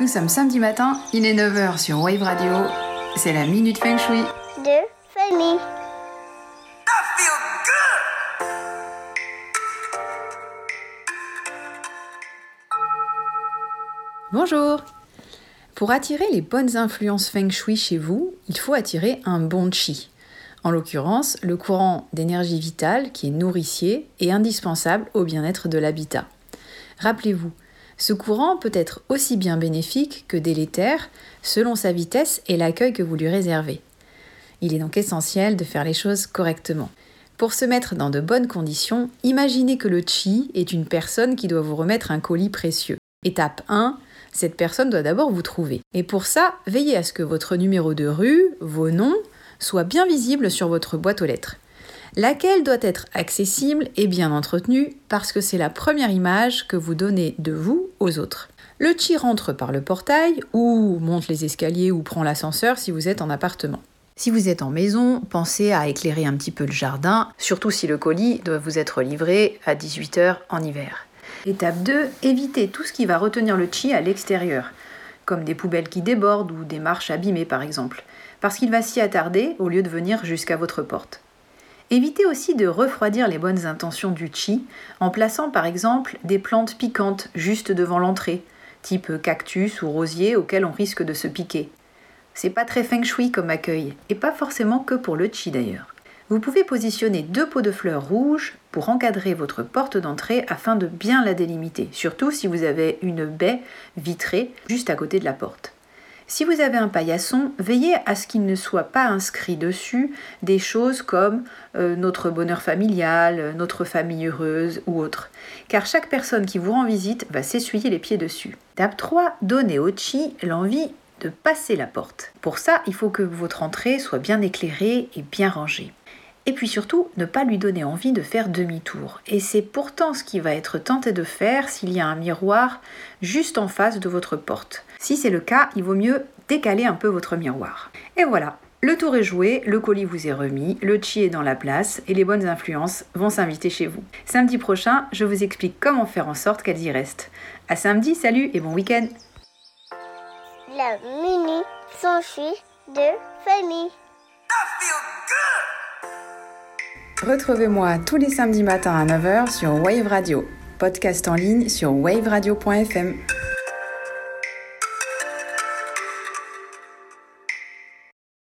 Nous sommes samedi matin, il est 9h sur Wave Radio. C'est la Minute Feng Shui. de famille. Bonjour Pour attirer les bonnes influences Feng Shui chez vous, il faut attirer un bon chi. En l'occurrence, le courant d'énergie vitale qui est nourricier et indispensable au bien-être de l'habitat. Rappelez-vous, ce courant peut être aussi bien bénéfique que délétère selon sa vitesse et l'accueil que vous lui réservez. Il est donc essentiel de faire les choses correctement. Pour se mettre dans de bonnes conditions, imaginez que le chi est une personne qui doit vous remettre un colis précieux. Étape 1, cette personne doit d'abord vous trouver. Et pour ça, veillez à ce que votre numéro de rue, vos noms, soient bien visibles sur votre boîte aux lettres. Laquelle doit être accessible et bien entretenue parce que c'est la première image que vous donnez de vous autres. Le chi rentre par le portail ou monte les escaliers ou prend l'ascenseur si vous êtes en appartement. Si vous êtes en maison, pensez à éclairer un petit peu le jardin, surtout si le colis doit vous être livré à 18h en hiver. Étape 2, évitez tout ce qui va retenir le chi à l'extérieur, comme des poubelles qui débordent ou des marches abîmées par exemple, parce qu'il va s'y attarder au lieu de venir jusqu'à votre porte. Évitez aussi de refroidir les bonnes intentions du chi en plaçant par exemple des plantes piquantes juste devant l'entrée, type cactus ou rosier auquel on risque de se piquer. C'est pas très feng shui comme accueil, et pas forcément que pour le chi d'ailleurs. Vous pouvez positionner deux pots de fleurs rouges pour encadrer votre porte d'entrée afin de bien la délimiter, surtout si vous avez une baie vitrée juste à côté de la porte. Si vous avez un paillasson, veillez à ce qu'il ne soit pas inscrit dessus des choses comme euh, notre bonheur familial, notre famille heureuse ou autre, car chaque personne qui vous rend visite va s'essuyer les pieds dessus. Étape 3, donnez au chi l'envie de passer la porte. Pour ça, il faut que votre entrée soit bien éclairée et bien rangée. Et puis surtout, ne pas lui donner envie de faire demi-tour. Et c'est pourtant ce qui va être tenté de faire s'il y a un miroir juste en face de votre porte. Si c'est le cas, il vaut mieux décaler un peu votre miroir. Et voilà, le tour est joué, le colis vous est remis, le chi est dans la place et les bonnes influences vont s'inviter chez vous. Samedi prochain, je vous explique comment faire en sorte qu'elles y restent. À samedi, salut et bon week-end La mini de famille. Retrouvez-moi tous les samedis matins à 9h sur Wave Radio. Podcast en ligne sur waveradio.fm.